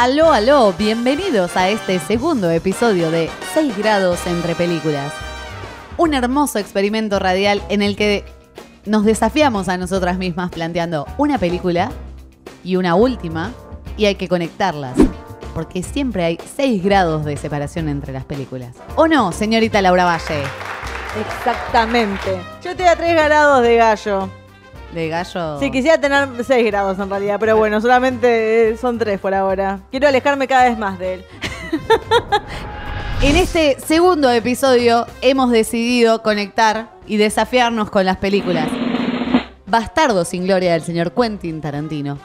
Aló, aló, bienvenidos a este segundo episodio de 6 grados entre películas. Un hermoso experimento radial en el que nos desafiamos a nosotras mismas planteando una película y una última y hay que conectarlas. Porque siempre hay 6 grados de separación entre las películas. ¿O no, señorita Laura Valle? Exactamente. Yo te da 3 grados de gallo. De gallo. Sí, quisiera tener 6 grados en realidad, pero bueno, solamente eh, son 3 por ahora. Quiero alejarme cada vez más de él. En este segundo episodio hemos decidido conectar y desafiarnos con las películas Bastardo sin Gloria del señor Quentin Tarantino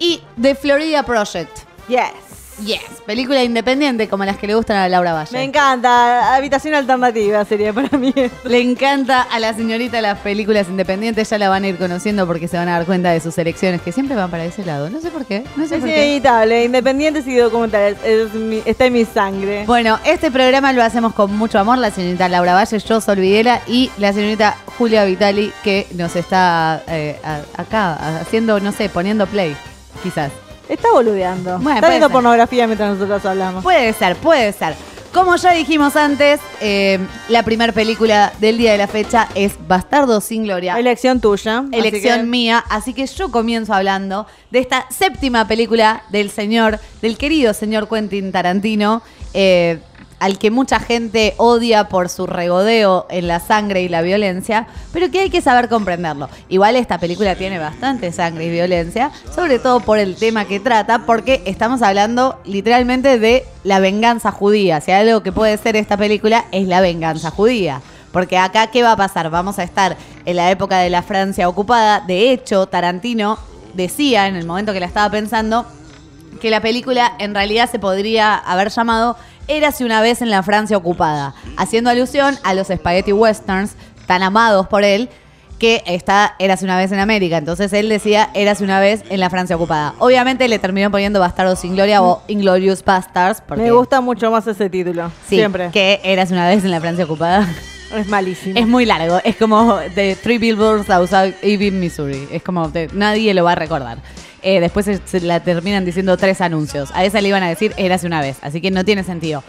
y The Florida Project. Yes. Yes, película independiente como las que le gustan a Laura Valle. Me encanta. Habitación alternativa sería para mí. Le encanta a la señorita las películas independientes, ya la van a ir conociendo porque se van a dar cuenta de sus elecciones que siempre van para ese lado. No sé por qué, no sé Es por qué. inevitable. Independientes y documentales. Es mi- está en mi sangre. Bueno, este programa lo hacemos con mucho amor, la señorita Laura Valle, yo Sol Videla y la señorita Julia Vitali que nos está eh, acá haciendo, no sé, poniendo play, quizás. Está boludeando. Bueno, está viendo ser. pornografía mientras nosotros hablamos. Puede ser, puede ser. Como ya dijimos antes, eh, la primera película del día de la fecha es Bastardo sin Gloria. Elección tuya. así elección que- mía, así que yo comienzo hablando de esta séptima película del señor, del querido señor Quentin Tarantino, eh, al que mucha gente odia por su regodeo en la sangre y la violencia, pero que hay que saber comprenderlo. Igual esta película tiene bastante sangre y violencia, sobre todo por el tema que trata, porque estamos hablando literalmente de la venganza judía. Si hay algo que puede ser esta película es la venganza judía. Porque acá, ¿qué va a pasar? Vamos a estar en la época de la Francia ocupada. De hecho, Tarantino decía en el momento que la estaba pensando que la película en realidad se podría haber llamado Érase una vez en la Francia ocupada, haciendo alusión a los spaghetti westerns tan amados por él que está Érase una vez en América. Entonces él decía Érase una vez en la Francia ocupada. Obviamente le terminó poniendo Bastardos sin Gloria o Inglorious Bastards. Porque, Me gusta mucho más ese título. sí, Siempre. que Érase una vez en la Francia ocupada. Es malísimo. Es muy largo, es como de Three Billboards Outside Ebbing, Missouri. Es como de, nadie lo va a recordar. Eh, después se, se la terminan diciendo tres anuncios. A esa le iban a decir Érase una vez, así que no tiene sentido.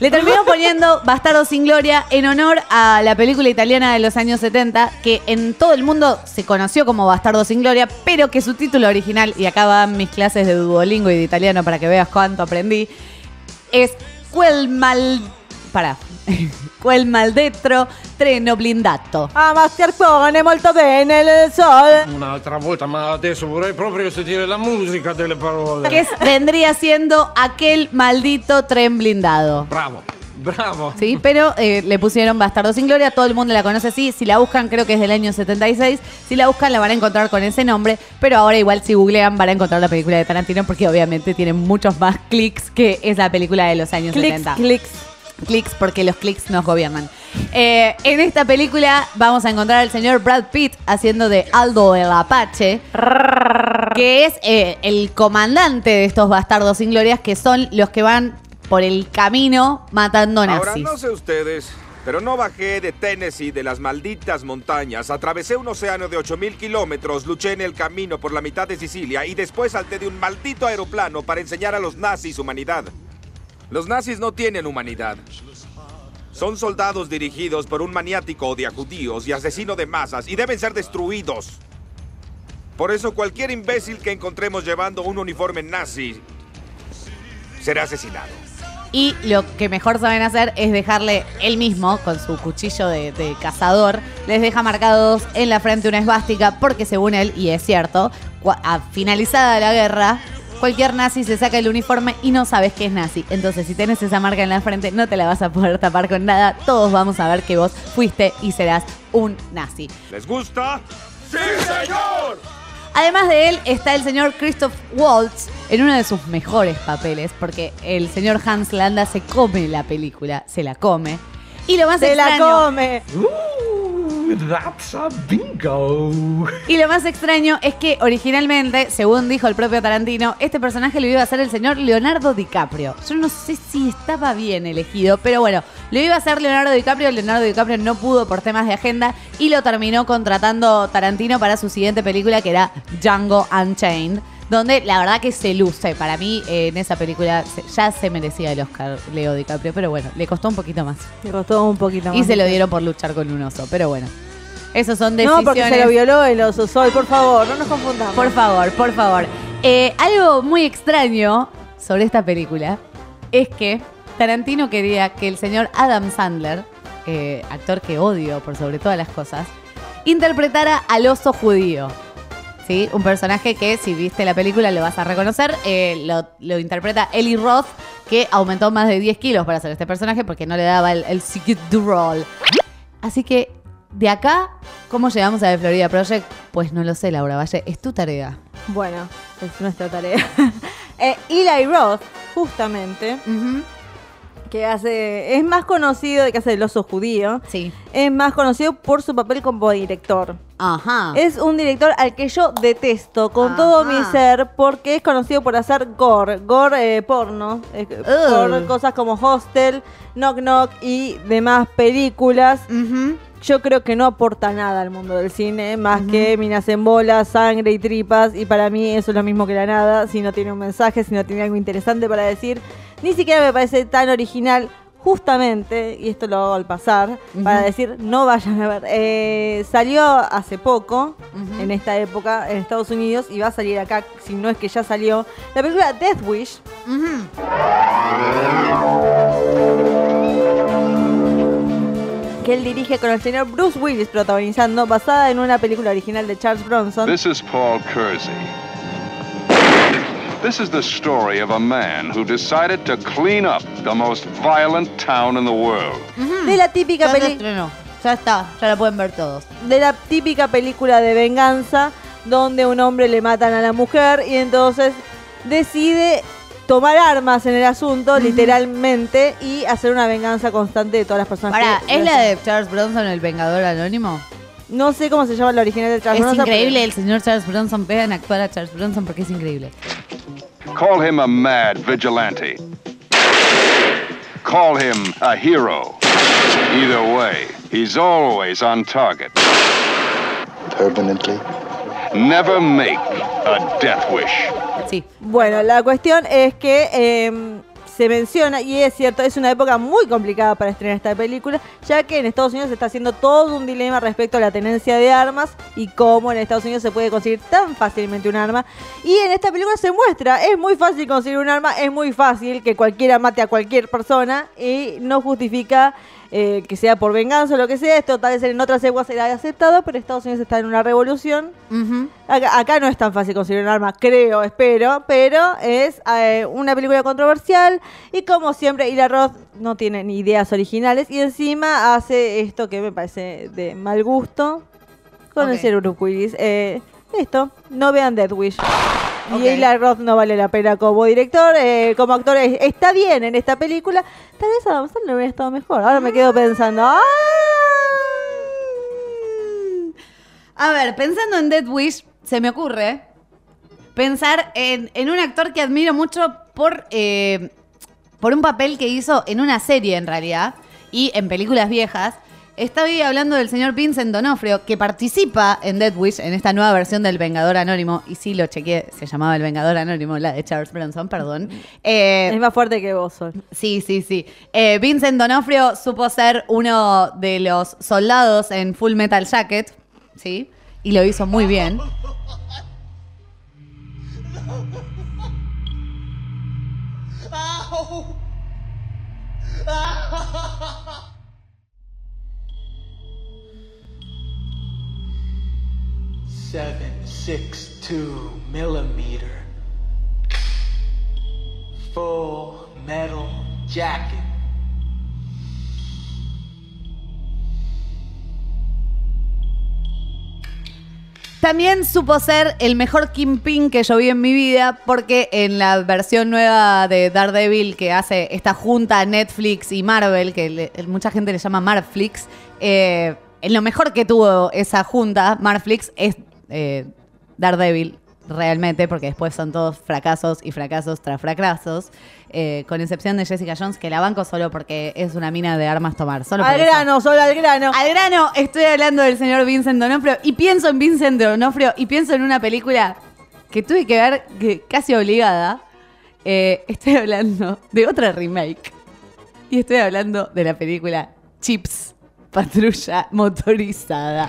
Le terminó poniendo Bastardo sin Gloria en honor a la película italiana de los años 70, que en todo el mundo se conoció como Bastardo sin Gloria, pero que su título original, y acá van mis clases de Duolingo y de italiano para que veas cuánto aprendí, es Quel mal... Pará. Quel maldetro treno blindato. Ah, Mascarpone, molto bene il sol. Un'altra volta, ma adesso vorrei proprio sentire la musica delle parole. Que vendría siendo aquel maldito tren blindado. Bravo, bravo. Sí, pero eh, le pusieron Bastardo sin Gloria, todo el mundo la conoce así. Si la buscan, creo que es del año 76. Si la buscan, la van a encontrar con ese nombre. Pero ahora, igual, si googlean, van a encontrar la película de Tarantino, porque obviamente tiene muchos más clics que esa película de los años Clicks, 70. clicks. clics porque los clics nos gobiernan. Eh, en esta película vamos a encontrar al señor Brad Pitt haciendo de Aldo el Apache, que es eh, el comandante de estos bastardos sin glorias que son los que van por el camino matando Ahora nazis. no sé ustedes, pero no bajé de Tennessee de las malditas montañas, atravesé un océano de 8000 kilómetros, luché en el camino por la mitad de Sicilia y después salté de un maldito aeroplano para enseñar a los nazis humanidad. Los nazis no tienen humanidad. Son soldados dirigidos por un maniático odia judíos y asesino de masas y deben ser destruidos. Por eso cualquier imbécil que encontremos llevando un uniforme nazi será asesinado. Y lo que mejor saben hacer es dejarle él mismo, con su cuchillo de, cazador, les deja marcados en la frente una esvástica, porque según él, y es cierto, a finalizada la guerra, cualquier nazi se saca el uniforme y no sabes que es nazi. Entonces, si tenés esa marca en la frente, no te la vas a poder tapar con nada. Todos vamos a ver que vos fuiste y serás un nazi. ¿Les gusta? ¡Sí, señor! Además de él está el señor Christoph Waltz en uno de sus mejores papeles, porque el señor Hans Landa se come la película, se la come. Y lo más Se la come. That's a bingo. y lo más extraño es que originalmente, según dijo el propio Tarantino, este personaje lo iba a hacer el señor Leonardo DiCaprio. Yo no sé si estaba bien elegido, pero bueno, lo iba a hacer Leonardo DiCaprio. Leonardo DiCaprio no pudo por temas de agenda y lo terminó contratando Tarantino para su siguiente película que era Django Unchained. Donde la verdad que se luce. Para mí, eh, en esa película se- ya se merecía el Oscar Leo DiCaprio. Pero bueno, le costó un poquito más. Me costó un poquito más. Y se lo dieron por luchar con un oso. Pero bueno, esos son decisiones. No, porque se lo violó el oso Sol. Por favor, no nos confundamos. Por favor, por favor. Eh, algo muy extraño sobre esta película es que Tarantino quería que el señor Adam Sandler, eh, actor que odio por sobre todas las cosas, interpretara al oso judío. ¿Sí? Un personaje que, si viste la película, lo vas a reconocer. Eh, lo, lo interpreta Eli Roth, que aumentó más de 10 kilos para hacer este personaje porque no le daba el, el Roll. Así que, de acá, ¿cómo llegamos a The Florida Project? Pues no lo sé, Laura Valle. Es tu tarea. Bueno, es nuestra tarea. eh, Eli Roth, justamente. Que hace. Es más conocido de que hace el oso judío. Sí. Es más conocido por su papel como director. Ajá. Es un director al que yo detesto con Ajá. todo mi ser porque es conocido por hacer gore, gore eh, porno, eh, por cosas como Hostel, Knock Knock y demás películas. Ujú. Yo creo que no aporta nada al mundo del cine, más que minas en bolas, sangre y tripas, y para mí eso es lo mismo que la nada, si no tiene un mensaje, si no tiene algo interesante para decir, ni siquiera me parece tan original, justamente, y esto lo hago al pasar, para decir, no vayan a ver, eh, salió hace poco, en esta época, en Estados Unidos, y va a salir acá, si no es que ya salió, la película Death Wish. Que él dirige con el señor Bruce Willis protagonizando, basada en una película original de Charles Bronson. This is Paul Kersey. This is the story of a man who decided to clean up the most violent town in the world. de la típica película. Ya está, ya la pueden ver todos. de la típica película de venganza donde un hombre le matan a la mujer y entonces decide tomar armas en el asunto literalmente y hacer una venganza constante de todas las personas Pará, que ¿es la de Charles Bronson, el Vengador Anónimo? no sé cómo se llama la original de Charles Es Bronson, increíble el señor Charles Bronson. Vean actuar a Charles Bronson porque es increíble. Call him a mad vigilante. Call him a hero. Either way, he's always on target. Permanently. Never make a death wish. Sí. Bueno, la cuestión es que eh, se menciona, y es cierto, es una época muy complicada para estrenar esta película, ya que en Estados Unidos se está haciendo todo un dilema respecto a la tenencia de armas y cómo en Estados Unidos se puede conseguir tan fácilmente un arma. Y en esta película se muestra, es muy fácil conseguir un arma, es muy fácil que cualquiera mate a cualquier persona y no justifica eh, que sea por venganza o lo que sea. Esto tal vez en otras épocas será aceptado, pero Estados Unidos está en una revolución. Acá, acá no es tan fácil conseguir un arma, creo, espero, pero es eh, una película controversial y como siempre, Ila Roth no tiene ni ideas originales y encima hace esto que me parece de mal gusto con el Ok. señor Bruce Willis. Eh, esto, no vean Death Wish. Y Ila Roth no vale la pena como director, eh, como actor es- está bien en esta película. Tal vez Adam Sandler hubiera estado mejor. Ahora me quedo pensando, ¡ah! A ver, pensando en Dead Wish, se me ocurre pensar en, en un actor que admiro mucho por, eh, por un papel que hizo en una serie en realidad y en películas viejas, Estoy hablando del señor Vincent Donofrio, que participa en Dead Wish, en esta nueva versión del Vengador Anónimo. Y sí, lo chequeé, se llamaba El Vengador Anónimo, la de Charles Bronson, perdón. Eh, Es más fuerte que vos, Sol. Sí, sí, sí. Eh, Vincent Donofrio supo ser uno de los soldados en Full Metal Jacket, ¿sí? Y lo hizo muy bien. Seven six two millimeter. Full metal jacket. También supo ser el mejor Kingpin que yo vi en mi vida, porque en la versión nueva de Daredevil que hace esta junta Netflix y Marvel, que mucha gente le llama Marflix, eh, en lo mejor que tuvo esa junta, Marflix, es eh, Daredevil realmente, porque después son todos fracasos y fracasos tras fracasos, eh, con excepción de Jessica Jones, que la banco solo porque es una mina de armas tomar. Solo Al eso. grano, Sol, al grano. Al grano, estoy hablando del señor Vincent Donofrio y pienso en Vincent Donofrio y pienso en una película que tuve que ver que casi obligada. Eh, estoy hablando de otra remake y estoy hablando de la película Chips, Patrulla Motorizada.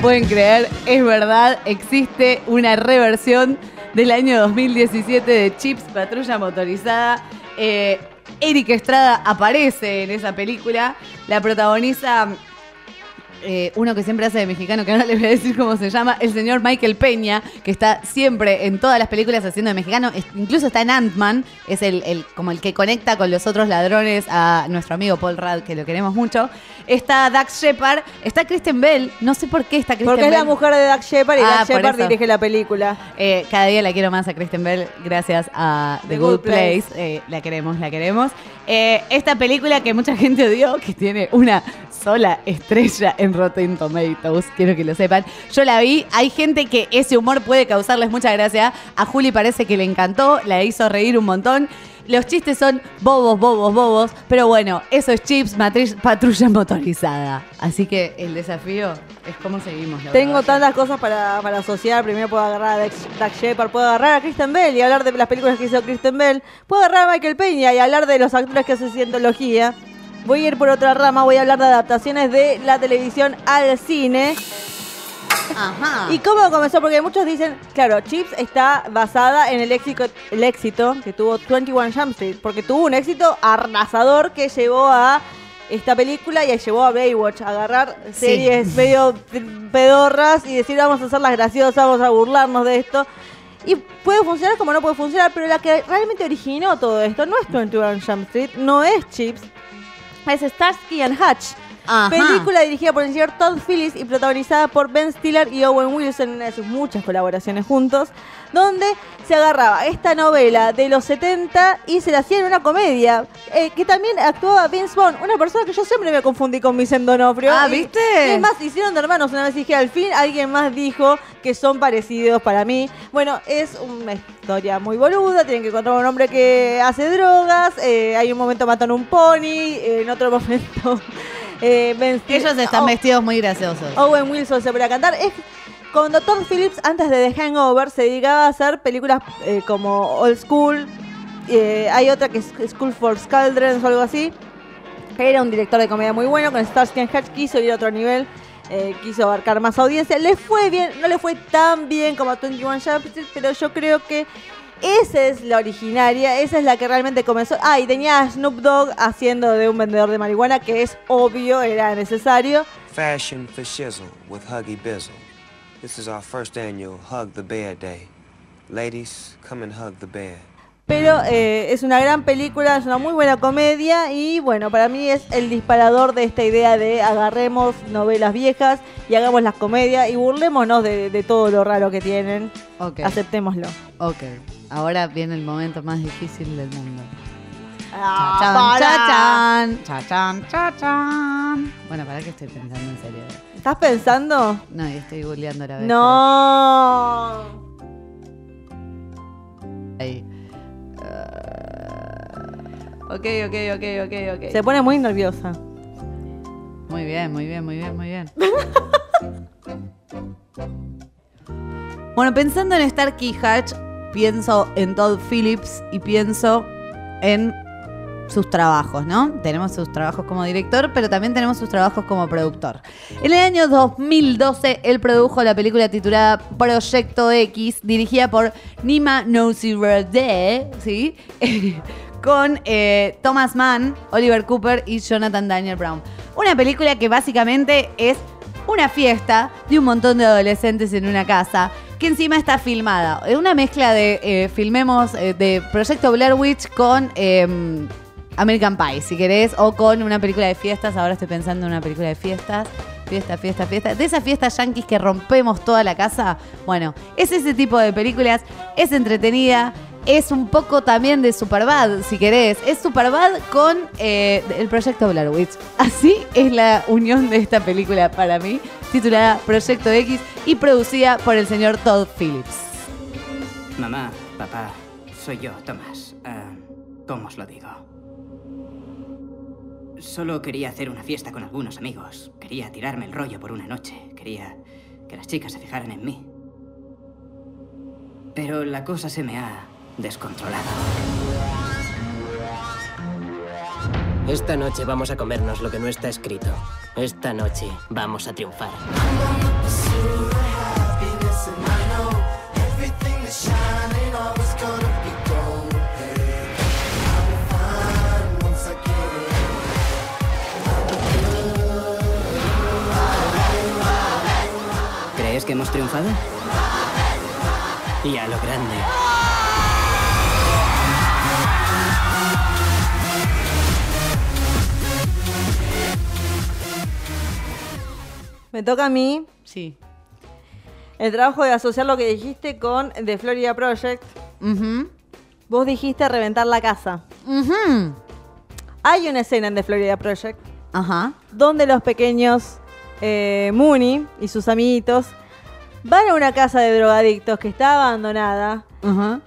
Pueden creer, es verdad, existe una reversión del año 2017 de Chips Patrulla Motorizada. Eh, Eric Estrada aparece en esa película, la protagoniza eh, uno que siempre hace de mexicano, que ahora les voy a decir cómo se llama, el señor Michael Peña, que está siempre en todas las películas haciendo de mexicano, es- incluso está en Ant-Man, es el, el- como el que conecta con los otros ladrones a nuestro amigo Paul Rudd, que lo queremos mucho. Está Dax Shepard, está Kristen Bell, no sé por qué está Kristen Porque es Bell. la mujer de Doug Shepard y Ah, por Shepard dirige la película. Eh, cada día la quiero más a Kristen Bell gracias a The, The Good, Good Place. Place. Eh, la queremos, la queremos. Esta película que mucha gente odió, que tiene una sola estrella en Rotten Tomatoes, quiero que lo sepan. Yo la vi, hay gente que ese humor puede causarles mucha gracia. A Juli parece que le encantó, la hizo reír un montón. Los chistes son bobos, bobos, bobos, pero bueno, eso es Chips, matri- patrulla motorizada. Así que el desafío es cómo seguimos. Tengo tantas cosas para, para asociar. Primero puedo agarrar a Doug Shepard, puedo agarrar a Kristen Bell y hablar de las películas que hizo Kristen Bell. Puedo agarrar a Michael Peña y hablar de los actores que hacen cientología. Voy a ir por otra rama, voy a hablar de adaptaciones de la televisión al cine. Ajá. ¿Y cómo comenzó? Porque muchos dicen, claro, Chips está basada en el éxito, el éxito que tuvo 21 Jump Street, porque tuvo un éxito arrasador que llevó a esta película y llevó a Baywatch a agarrar Sí. series medio pedorras y decir vamos a hacerlas graciosas, vamos a burlarnos de esto. Y puede funcionar como no puede funcionar, pero la que realmente originó todo esto no es 21 Jump Street, no es Chips, es Starsky and Hutch. Ajá. Película dirigida por el señor Todd Phillips y protagonizada por Ben Stiller y Owen Wilson en una de sus muchas colaboraciones juntos, donde se agarraba esta novela de los 70 y se la hacía en una comedia, eh, que también actuaba Vince Vaughn, una persona que yo siempre me confundí con Vicente Donofrio. Ah, Y- ¿viste? y Es más, hicieron de hermanos una vez y dije, al fin alguien más dijo que son parecidos para mí. Bueno, es una historia muy boluda, tienen que encontrar un hombre que hace drogas, eh, hay un momento matan un pony, eh, en otro momento... eh, Ben Stiller- Ellos están Oh, vestidos muy graciosos. Owen Wilson se pone a cantar. Es cuando Todd Phillips, antes de The Hangover, se dedicaba a hacer películas eh, como Old School. eh, hay otra que es School for Scoundrels o algo así. Era un director de comedia muy bueno. Con Starsky and Hutch quiso ir a otro nivel. eh, quiso abarcar más audiencia. Le fue bien, no le fue tan bien como a 21 Jump Street, pero yo creo que esa es la originaria, esa es la que realmente comenzó. Ah, y tenía a Snoop Dogg haciendo de un vendedor de marihuana, que es obvio, era necesario. Fashion for Shizzle with Huggy Bizzle. This is our first annual Hug the Bear Day. Ladies, come and hug the bear. Pero eh, es una gran película, es una muy buena comedia y bueno, para mí es el disparador de esta idea de agarremos novelas viejas y hagamos las comedias y burlémonos de, de todo lo raro que tienen. Ok. Aceptémoslo. Ok. Ahora viene el momento más difícil del mundo. Ah, Chachan, chachan, chachan, chachan. Bueno, para que estoy pensando en serio. ¿Estás pensando? No, y estoy googleando la vez. No. Ahí. Ah, ok, ok, ok, ok, ok. Se pone muy nerviosa. Muy bien, muy bien, muy bien, muy bien. bueno, pensando en Starkey Hatch, pienso en Todd Phillips y pienso en sus trabajos, ¿no? Tenemos sus trabajos como director, pero también tenemos sus trabajos como productor. En el año 2012, él produjo la película titulada Proyecto X, dirigida por Nima Nosirade, ¿sí? con eh, Thomas Mann, Oliver Cooper y Jonathan Daniel Brown. Una película que básicamente es una fiesta de un montón de adolescentes en una casa que encima está filmada. Es una mezcla de eh, filmemos eh, de Proyecto Blair Witch con eh, American Pie, si querés, o con una película de fiestas. Ahora estoy pensando en una película de fiestas. Fiesta, fiesta, fiesta. De esas fiestas yankees que rompemos toda la casa. Bueno, es ese tipo de películas. Es entretenida. Es un poco también de Superbad, si querés. Es Superbad con eh, el proyecto Blair Witch. Así es la unión de esta película para mí, titulada Proyecto X y producida por el señor Todd Phillips. Mamá, papá, soy yo, Tomás. Ah, ¿Cómo os lo digo? Solo quería hacer una fiesta con algunos amigos. Quería tirarme el rollo por una noche. Quería que las chicas se fijaran en mí. Pero la cosa se me ha descontrolado. Esta noche vamos a comernos lo que no está escrito. Esta noche vamos a triunfar. ¿Crees que hemos triunfado? Y a lo grande. Me toca a mí. Sí. El trabajo de asociar lo que dijiste con The Florida Project. Vos dijiste reventar la casa. Hay una escena en The Florida Project Ajá. donde los pequeños eh, Mooney y sus amiguitos van a una casa de drogadictos que está abandonada.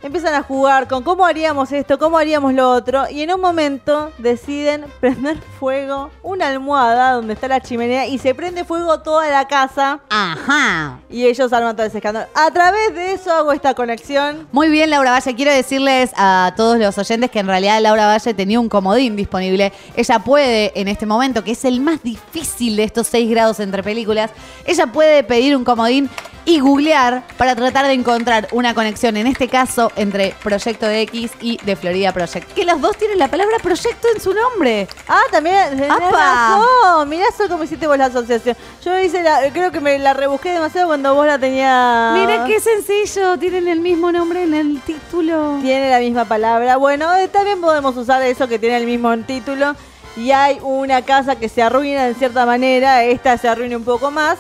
Empiezan a jugar con cómo haríamos esto, cómo haríamos lo otro. Y en un momento deciden prender fuego una almohada donde está la chimenea y se prende fuego toda la casa. Ajá. Y ellos arman todo ese escándalo. A través de eso hago esta conexión. Muy bien, Laura Valle. Quiero decirles a todos los oyentes que en realidad Laura Valle tenía un comodín disponible. Ella puede, en este momento, que es el más difícil de estos seis grados entre películas, ella puede pedir un comodín y googlear para tratar de encontrar una conexión, en este caso, entre Proyecto X y The Florida Project. Que los dos tienen la palabra proyecto en su nombre. Ah, también tenés ¡Apa! razón. Mirá eso cómo hiciste vos la asociación. Yo hice la, creo que me la rebusqué demasiado cuando vos la tenías. Mira qué sencillo, tienen el mismo nombre en el título. Tiene la misma palabra. Bueno, eh, también podemos usar eso que tiene el mismo título. Y hay una casa que se arruina en cierta manera. Esta se arruina un poco más.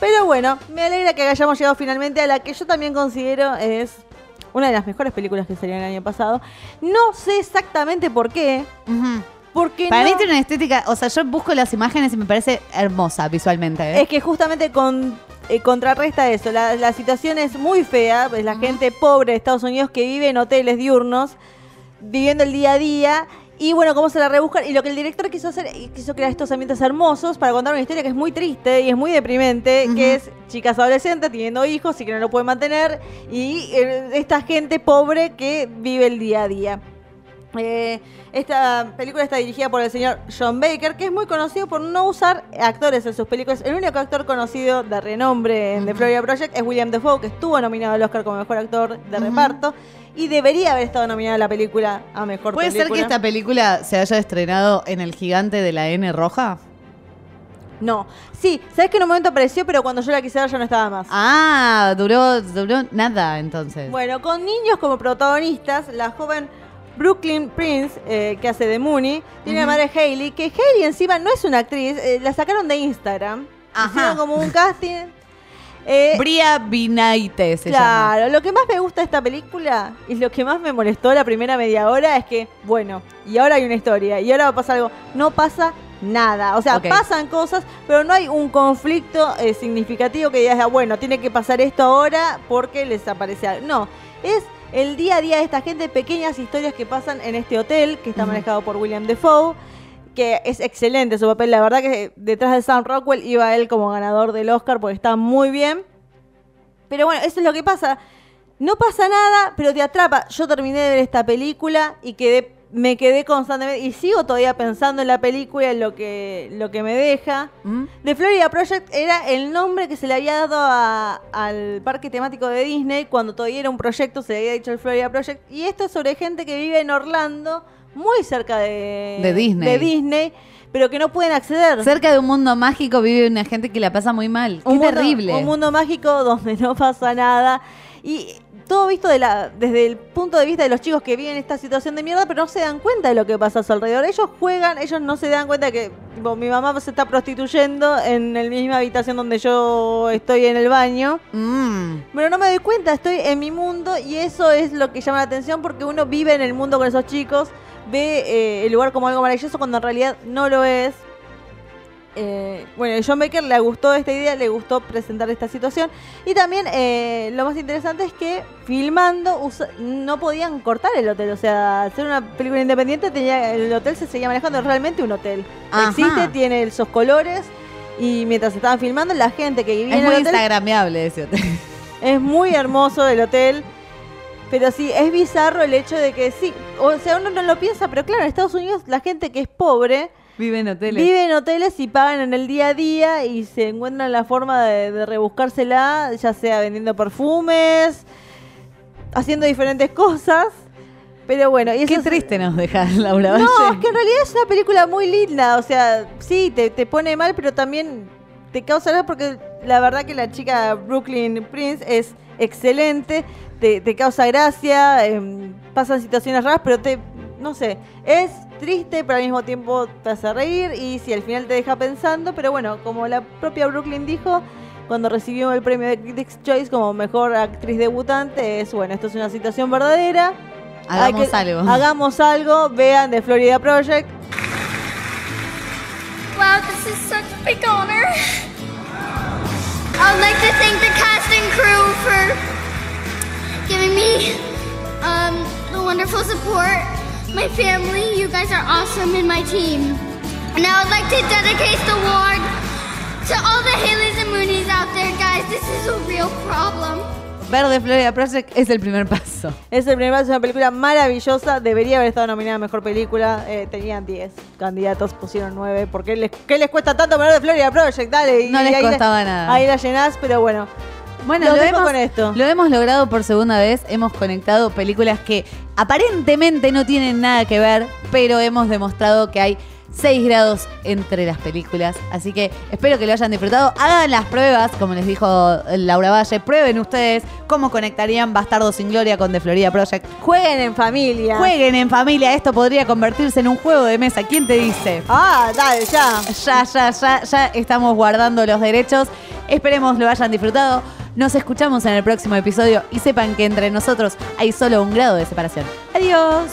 Pero bueno, me alegra que hayamos llegado finalmente a la que yo también considero es una de las mejores películas que salieron el año pasado. No sé exactamente por qué. Porque Para no- mí tiene una estética, o sea, yo busco las imágenes y me parece hermosa visualmente. ¿eh? Es que justamente con, eh, contrarresta eso. La, la situación es muy fea. Es la gente pobre de Estados Unidos que vive en hoteles diurnos, viviendo el día a día. Y bueno, cómo se la rebuscan. Y lo que el director quiso hacer, quiso crear estos ambientes hermosos para contar una historia que es muy triste y es muy deprimente, que es chicas adolescentes teniendo hijos y que no lo pueden mantener. Y eh, esta gente pobre que vive el día a día. Eh, esta película está dirigida por el señor John Baker, que es muy conocido por no usar actores en sus películas. El único actor conocido de renombre en The Florida Project es William Dafoe, que estuvo nominado al Oscar como mejor actor de reparto y debería haber estado nominada a la película a mejor ¿Puede ser película. que esta película se haya estrenado en el gigante de la N roja? No, sí, sabes que en un momento apareció, pero cuando yo la quise ver ya no estaba más. Ah, duró, duró nada entonces. Bueno, con niños como protagonistas, la joven Brooklyn Prince, eh, que hace de Mooney, tiene a Ujú. madre Hailey, que Hailey encima no es una actriz, eh, la sacaron de Instagram. Ajá. Hicieron como un casting. Eh, Bria Binaite se llama. Claro, lo que más me gusta de esta película y lo que más me molestó la primera media hora es que, bueno, y ahora hay una historia, y ahora va a pasar algo. No pasa nada. O sea, pasan cosas, pero no hay un conflicto eh, significativo que digas, "Ah, bueno, tiene que pasar esto ahora porque les aparece algo. No, es el día a día de esta gente, pequeñas historias que pasan en este hotel que está manejado por William Defoe. Que es excelente su papel, la verdad que detrás de Sam Rockwell iba él como ganador del Oscar porque está muy bien. Pero bueno, eso es lo que pasa. No pasa nada, pero te atrapa. Yo terminé de ver esta película y quedé, me quedé constantemente y sigo todavía pensando en la película y en lo que, lo que me deja. ¿Mm? The Florida Project era el nombre que se le había dado a- al parque temático de Disney cuando todavía era un proyecto, se le había dicho el Florida Project. Y esto es sobre gente que vive en Orlando, muy cerca de, De Disney. de Disney, pero que no pueden acceder. Cerca de un mundo mágico vive una gente que la pasa muy mal. Qué mundo- terrible. un mundo mágico donde no pasa nada. Y todo visto de la, desde el punto de vista de los chicos que viven esta situación de mierda, pero no se dan cuenta de lo que pasa a su alrededor. Ellos juegan, ellos no se dan cuenta que tipo, mi mamá se está prostituyendo en la misma habitación donde yo estoy en el baño. Mm. Pero no me doy cuenta, estoy en mi mundo y eso es lo que llama la atención porque uno vive en el mundo con esos chicos, ve eh, el lugar como algo maravilloso cuando en realidad no lo es. Eh, bueno, John Baker le gustó esta idea, le gustó presentar esta situación. Y también eh, lo más interesante es que filmando usa- no podían cortar el hotel. O sea, ser una película independiente, tenía, el hotel se seguía manejando realmente un hotel. Ajá. Existe, tiene esos colores. Y mientras estaban filmando, la gente que vivía Es en muy el hotel instagrameable ese hotel. es muy hermoso el hotel. Pero sí, es bizarro el hecho de que sí, o sea, uno no lo piensa, pero claro, en Estados Unidos la gente que es pobre Vive en hoteles. vive en hoteles y pagan en el día a día y se encuentran la forma de, de rebuscársela, ya sea vendiendo perfumes, haciendo diferentes cosas. Pero bueno, y Qué es- triste nos deja Laura Valle. no, es que en realidad es una película muy linda. O sea, sí, te, te pone mal, pero también te causa gracia porque la verdad que la chica Brooklyn Prince es excelente. Te, te causa gracia, em, pasan situaciones raras, pero te. No sé, es triste, pero al mismo tiempo te hace reír y si al final te deja pensando. Pero bueno, como la propia Brooklyn dijo. Cuando recibió el premio de Critics' Choice como mejor actriz debutante, es bueno, esto es una situación verdadera. Hagamos que- algo. Hagamos algo, vean The Florida Project. Wow, this is such a big honor. I would like to thank the cast and crew for giving me um, the wonderful support. My family, you guys are awesome, and my team. And I would like to dedicate the award to all the Haleys and Moonies out there, guys. This is a real problem. Verde Florida Project es el primer paso. Es el primer es una película maravillosa. Debería haber estado nominada a mejor película. Eh, tenían 10 candidatos, pusieron 9. ¿Por qué les, qué les cuesta tanto The Florida Project? Dale. y No les ahí la- costaba nada. Ahí la llenás, pero bueno. Bueno, lo hemos, con esto. lo hemos logrado por segunda vez. Hemos conectado películas que aparentemente no tienen nada que ver, pero hemos demostrado que hay 6 grados entre las películas. Así que espero que lo hayan disfrutado. Hagan las pruebas, como les dijo Laura Valle. Prueben ustedes cómo conectarían Bastardo sin Gloria con The Florida Project. Jueguen en familia. Jueguen en familia. Esto podría convertirse en un juego de mesa. ¿Quién te dice? Ah, dale, ya. Ya, ya, ya, ya estamos guardando los derechos. Esperemos lo hayan disfrutado. Nos escuchamos en el próximo episodio y sepan que entre nosotros hay solo un grado de separación. Adiós.